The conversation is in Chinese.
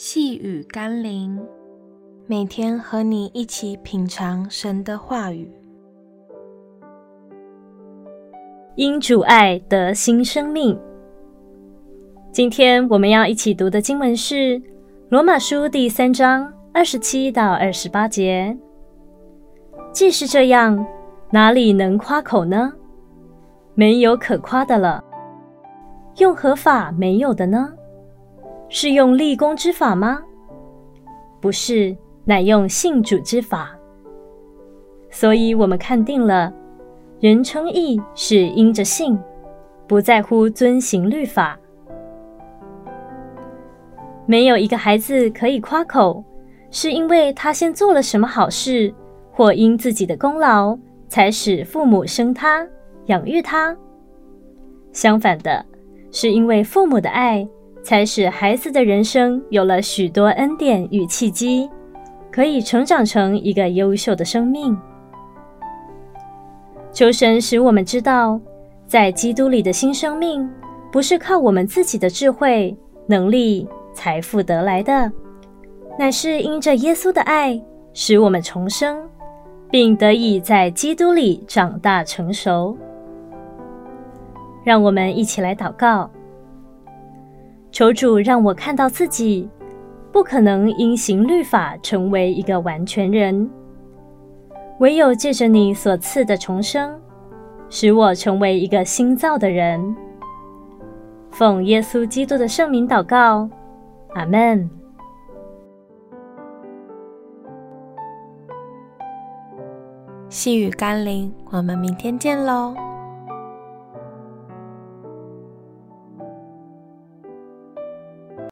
细雨甘霖，每天和你一起品尝神的话语，因主爱得新生命。今天我们要一起读的经文是《罗马书》第三章二十七到二十八节。既是这样，哪里能夸口呢？没有可夸的了。用何法没有的呢？是用立功之法吗？不是，乃用信主之法。所以，我们看定了，人称义是因着信，不在乎遵行律法。没有一个孩子可以夸口，是因为他先做了什么好事，或因自己的功劳，才使父母生他、养育他。相反的，是因为父母的爱。才使孩子的人生有了许多恩典与契机，可以成长成一个优秀的生命。求神使我们知道，在基督里的新生命，不是靠我们自己的智慧、能力、财富得来的，乃是因着耶稣的爱，使我们重生，并得以在基督里长大成熟。让我们一起来祷告。求主让我看到自己不可能因行律法成为一个完全人，唯有借着你所赐的重生，使我成为一个新造的人。奉耶稣基督的圣名祷告，阿门。细雨甘霖，我们明天见喽。